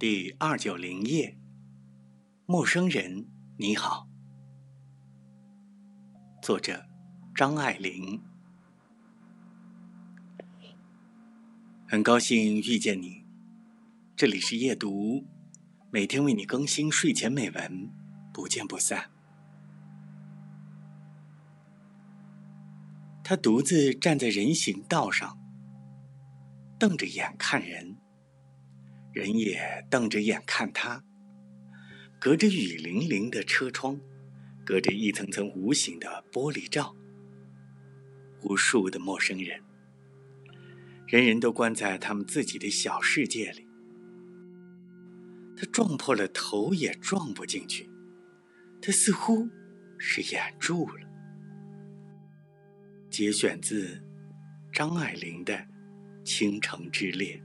第二九零页，陌生人，你好。作者：张爱玲。很高兴遇见你，这里是夜读，每天为你更新睡前美文，不见不散。他独自站在人行道上，瞪着眼看人。人也瞪着眼看他，隔着雨淋淋的车窗，隔着一层层无形的玻璃罩，无数的陌生人，人人都关在他们自己的小世界里。他撞破了头也撞不进去，他似乎是眼住了。节选自张爱玲的《倾城之恋》。